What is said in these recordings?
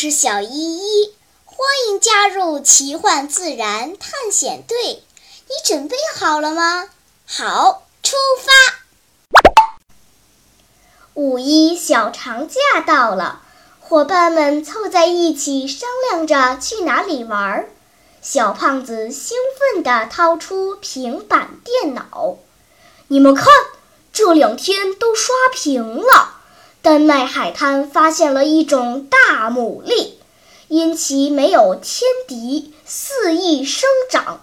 是小依依，欢迎加入奇幻自然探险队。你准备好了吗？好，出发！五一小长假到了，伙伴们凑在一起商量着去哪里玩儿。小胖子兴奋地掏出平板电脑：“你们看，这两天都刷屏了。”丹麦海滩发现了一种大牡蛎，因其没有天敌，肆意生长。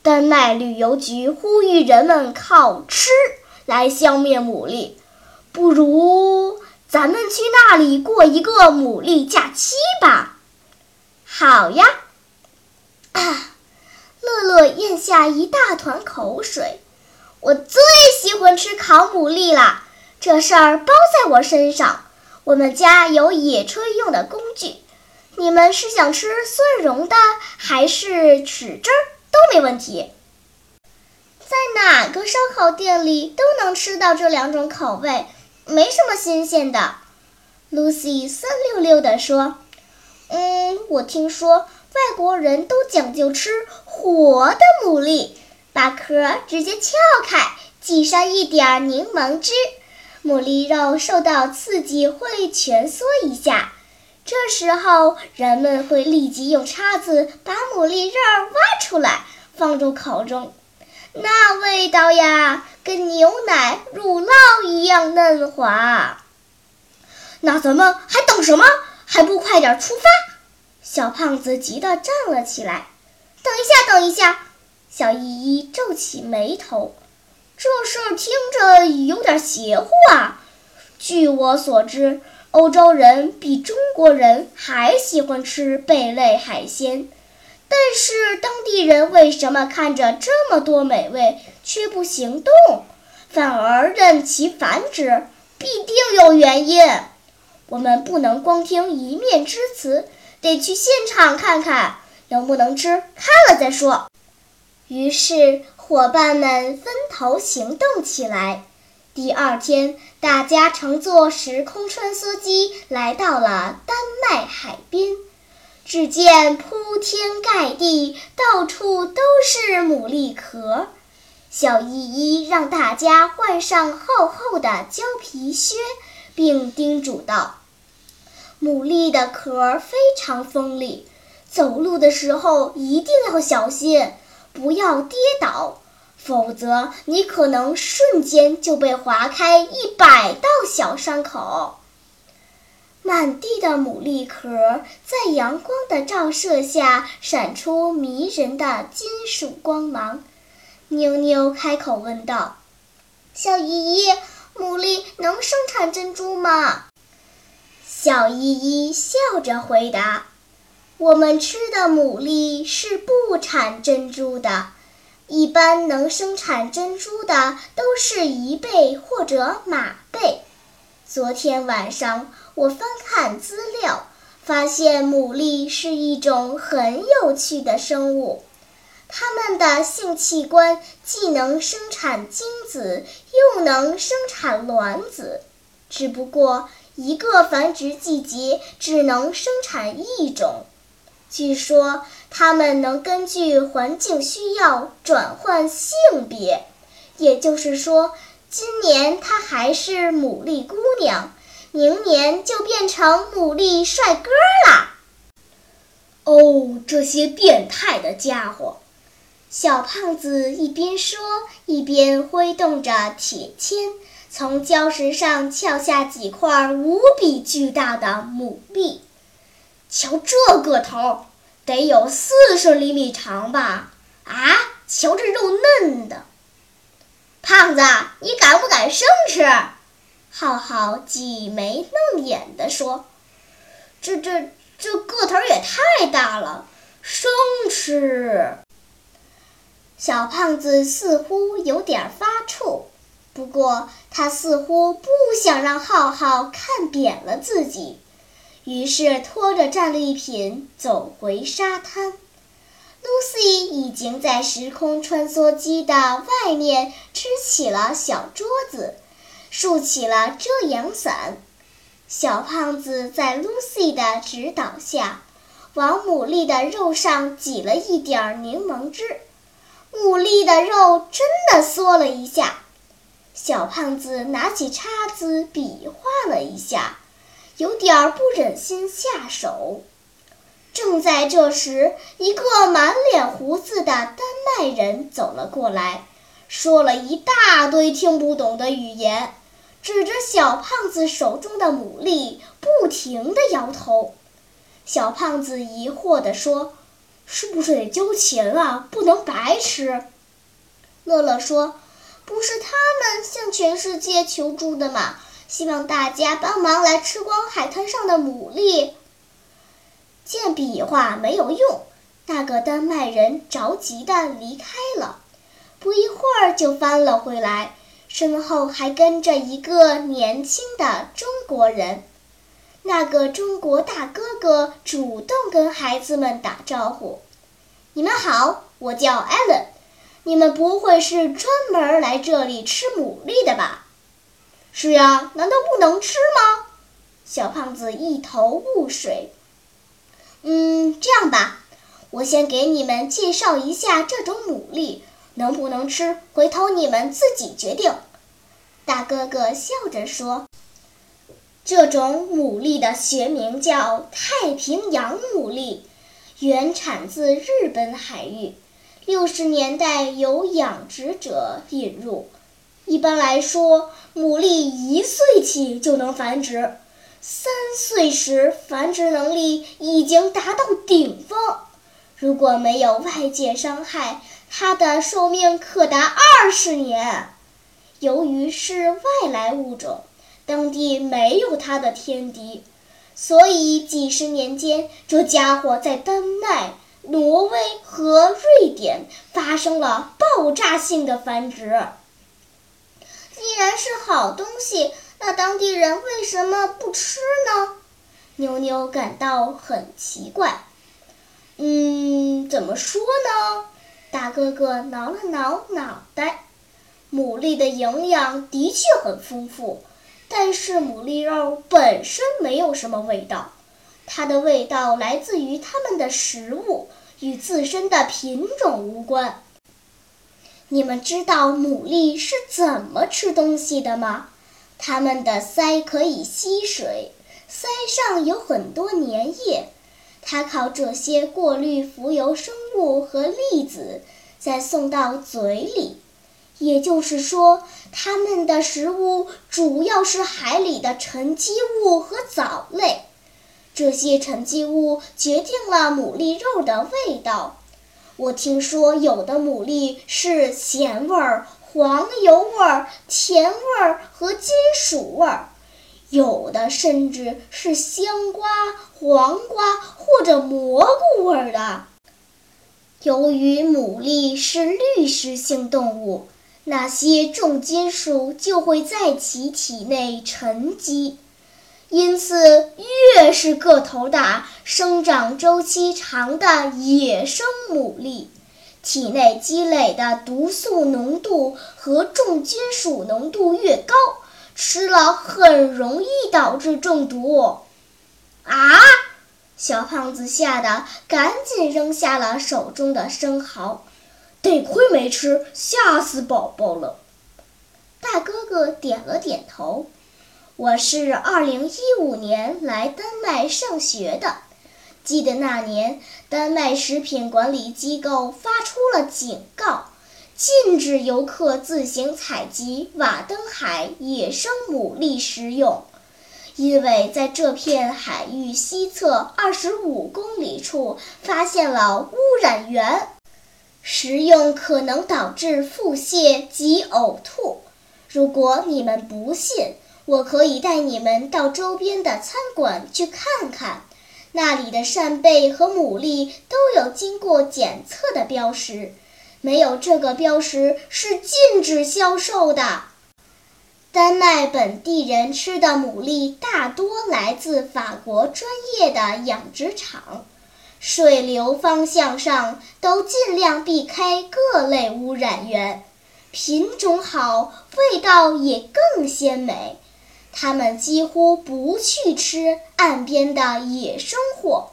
丹麦旅游局呼吁人们靠吃来消灭牡蛎，不如咱们去那里过一个牡蛎假期吧？好呀！啊，乐乐咽下一大团口水。我最喜欢吃烤牡蛎啦！这事儿包在我身上。我们家有野炊用的工具。你们是想吃蒜蓉的，还是豉汁儿？都没问题。在哪个烧烤店里都能吃到这两种口味，没什么新鲜的。Lucy 酸溜溜地说：“嗯，我听说外国人都讲究吃活的牡蛎，把壳直接撬开，挤上一点柠檬汁。”牡蛎肉受到刺激会蜷缩一下，这时候人们会立即用叉子把牡蛎肉挖出来，放入口中。那味道呀，跟牛奶、乳酪一样嫩滑。那咱们还等什么？还不快点出发！小胖子急得站了起来。等一下，等一下！小依依皱起眉头。这事儿听着有点邪乎啊！据我所知，欧洲人比中国人还喜欢吃贝类海鲜，但是当地人为什么看着这么多美味却不行动，反而任其繁殖？必定有原因。我们不能光听一面之词，得去现场看看能不能吃，看了再说。于是。伙伴们分头行动起来。第二天，大家乘坐时空穿梭机来到了丹麦海边。只见铺天盖地，到处都是牡蛎壳。小依依让大家换上厚厚的胶皮靴，并叮嘱道：“牡蛎的壳非常锋利，走路的时候一定要小心。”不要跌倒，否则你可能瞬间就被划开一百道小伤口。满地的牡蛎壳在阳光的照射下闪出迷人的金属光芒。妞妞开口问道：“小依依，牡蛎能生产珍珠吗？”小依依笑着回答。我们吃的牡蛎是不产珍珠的，一般能生产珍珠的都是贻贝或者马贝。昨天晚上我翻看资料，发现牡蛎是一种很有趣的生物，它们的性器官既能生产精子，又能生产卵子，只不过一个繁殖季节只能生产一种。据说它们能根据环境需要转换性别，也就是说，今年它还是牡蛎姑娘，明年就变成牡蛎帅哥啦！哦，这些变态的家伙！小胖子一边说，一边挥动着铁钎，从礁石上撬下几块无比巨大的牡蛎。瞧这个头，得有四十厘米长吧？啊，瞧这肉嫩的！胖子，你敢不敢生吃？浩浩挤眉弄眼地说：“这、这、这个头也太大了，生吃！”小胖子似乎有点发怵，不过他似乎不想让浩浩看扁了自己。于是拖着战利品走回沙滩。Lucy 已经在时空穿梭机的外面支起了小桌子，竖起了遮阳伞。小胖子在 Lucy 的指导下，往牡蛎的肉上挤了一点柠檬汁，牡蛎的肉真的缩了一下。小胖子拿起叉子比划了一下，有点不忍心下手。正在这时，一个满脸胡子的丹麦人走了过来，说了一大堆听不懂的语言，指着小胖子手中的牡蛎，不停地摇头。小胖子疑惑地说：“是不是得交钱啊？不能白吃？”乐乐说：“不是他们向全世界求助的吗？希望大家帮忙来吃光海滩上的牡蛎。”见比划没有用，那个丹麦人着急地离开了。不一会儿就翻了回来，身后还跟着一个年轻的中国人。那个中国大哥哥主动跟孩子们打招呼：“你们好，我叫艾伦。你们不会是专门来这里吃牡蛎的吧？”“是呀，难道不能吃吗？”小胖子一头雾水。嗯，这样吧，我先给你们介绍一下这种牡蛎，能不能吃，回头你们自己决定。大哥哥笑着说：“这种牡蛎的学名叫太平洋牡蛎，原产自日本海域，六十年代由养殖者引入。一般来说，牡蛎一岁起就能繁殖。”三岁时，繁殖能力已经达到顶峰。如果没有外界伤害，它的寿命可达二十年。由于是外来物种，当地没有它的天敌，所以几十年间，这家伙在丹麦、挪威和瑞典发生了爆炸性的繁殖。既然是好东西。那当地人为什么不吃呢？妞妞感到很奇怪。嗯，怎么说呢？大哥哥挠了挠脑袋。牡蛎的营养的确很丰富，但是牡蛎肉本身没有什么味道，它的味道来自于它们的食物，与自身的品种无关。你们知道牡蛎是怎么吃东西的吗？它们的鳃可以吸水，鳃上有很多粘液，它靠这些过滤浮游生物和粒子，再送到嘴里。也就是说，它们的食物主要是海里的沉积物和藻类。这些沉积物决定了牡蛎肉的味道。我听说有的牡蛎是咸味儿。黄油味儿、甜味儿和金属味儿，有的甚至是香瓜、黄瓜或者蘑菇味儿的。由于牡蛎是滤食性动物，那些重金属就会在其体内沉积，因此越是个头大、生长周期长的野生牡蛎。体内积累的毒素浓度和重金属浓度越高，吃了很容易导致中毒。啊！小胖子吓得赶紧扔下了手中的生蚝，得亏没吃，吓死宝宝了。大哥哥点了点头。我是二零一五年来丹麦上学的。记得那年，丹麦食品管理机构发出了警告，禁止游客自行采集瓦登海野生牡蛎食用，因为在这片海域西侧二十五公里处发现了污染源，食用可能导致腹泻及呕吐。如果你们不信，我可以带你们到周边的餐馆去看看。那里的扇贝和牡蛎都有经过检测的标识，没有这个标识是禁止销售的。丹麦本地人吃的牡蛎大多来自法国专业的养殖场，水流方向上都尽量避开各类污染源，品种好，味道也更鲜美。他们几乎不去吃岸边的野生货，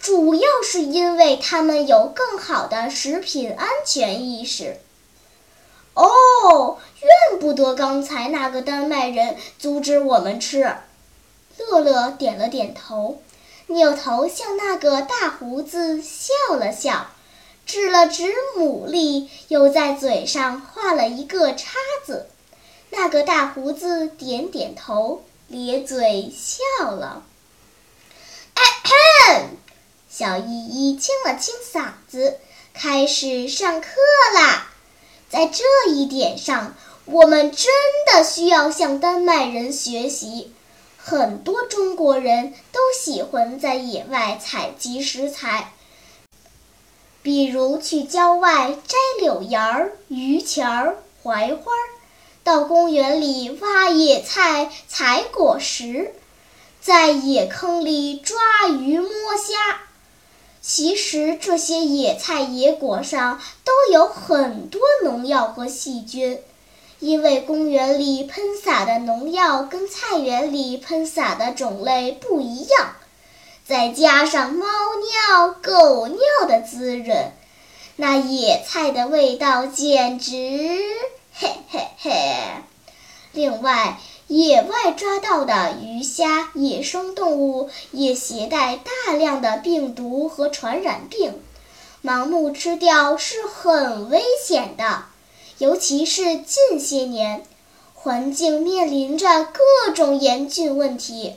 主要是因为他们有更好的食品安全意识。哦，怨不得刚才那个丹麦人阻止我们吃。乐乐点了点头，扭头向那个大胡子笑了笑，指了指牡蛎，又在嘴上画了一个叉子。那个大胡子点点头，咧嘴笑了。哎嘿，小依依清了清嗓子，开始上课啦。在这一点上，我们真的需要向丹麦人学习。很多中国人都喜欢在野外采集食材，比如去郊外摘柳芽儿、榆钱儿、槐花儿。到公园里挖野菜、采果实，在野坑里抓鱼摸虾。其实这些野菜野果上都有很多农药和细菌，因为公园里喷洒的农药跟菜园里喷洒的种类不一样，再加上猫尿、狗尿的滋润，那野菜的味道简直……嘿嘿嘿！另外，野外抓到的鱼虾、野生动物也携带大量的病毒和传染病，盲目吃掉是很危险的。尤其是近些年，环境面临着各种严峻问题：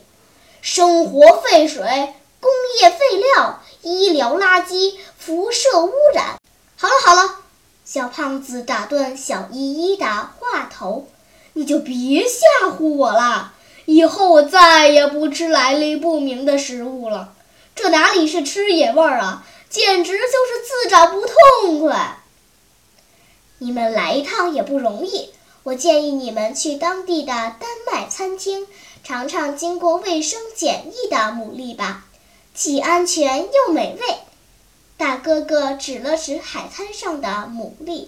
生活废水、工业废料、医疗垃圾、辐射污染。好了好了。小胖子打断小依依的话头：“你就别吓唬我了，以后我再也不吃来历不明的食物了。这哪里是吃野味儿啊，简直就是自找不痛快。你们来一趟也不容易，我建议你们去当地的丹麦餐厅尝尝经过卫生检疫的牡蛎吧，既安全又美味。”大哥哥指了指海滩上的牡蛎，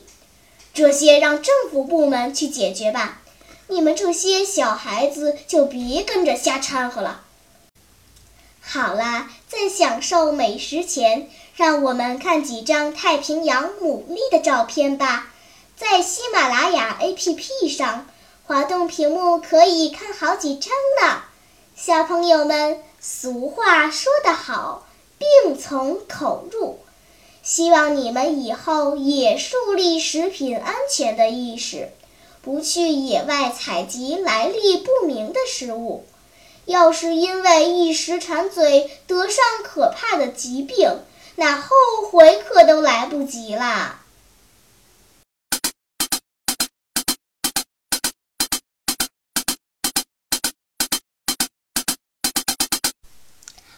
这些让政府部门去解决吧。你们这些小孩子就别跟着瞎掺和了。好啦，在享受美食前，让我们看几张太平洋牡蛎的照片吧。在喜马拉雅 APP 上，滑动屏幕可以看好几张呢。小朋友们，俗话说得好。病从口入，希望你们以后也树立食品安全的意识，不去野外采集来历不明的食物。要是因为一时馋嘴得上可怕的疾病，那后悔可都来不及啦。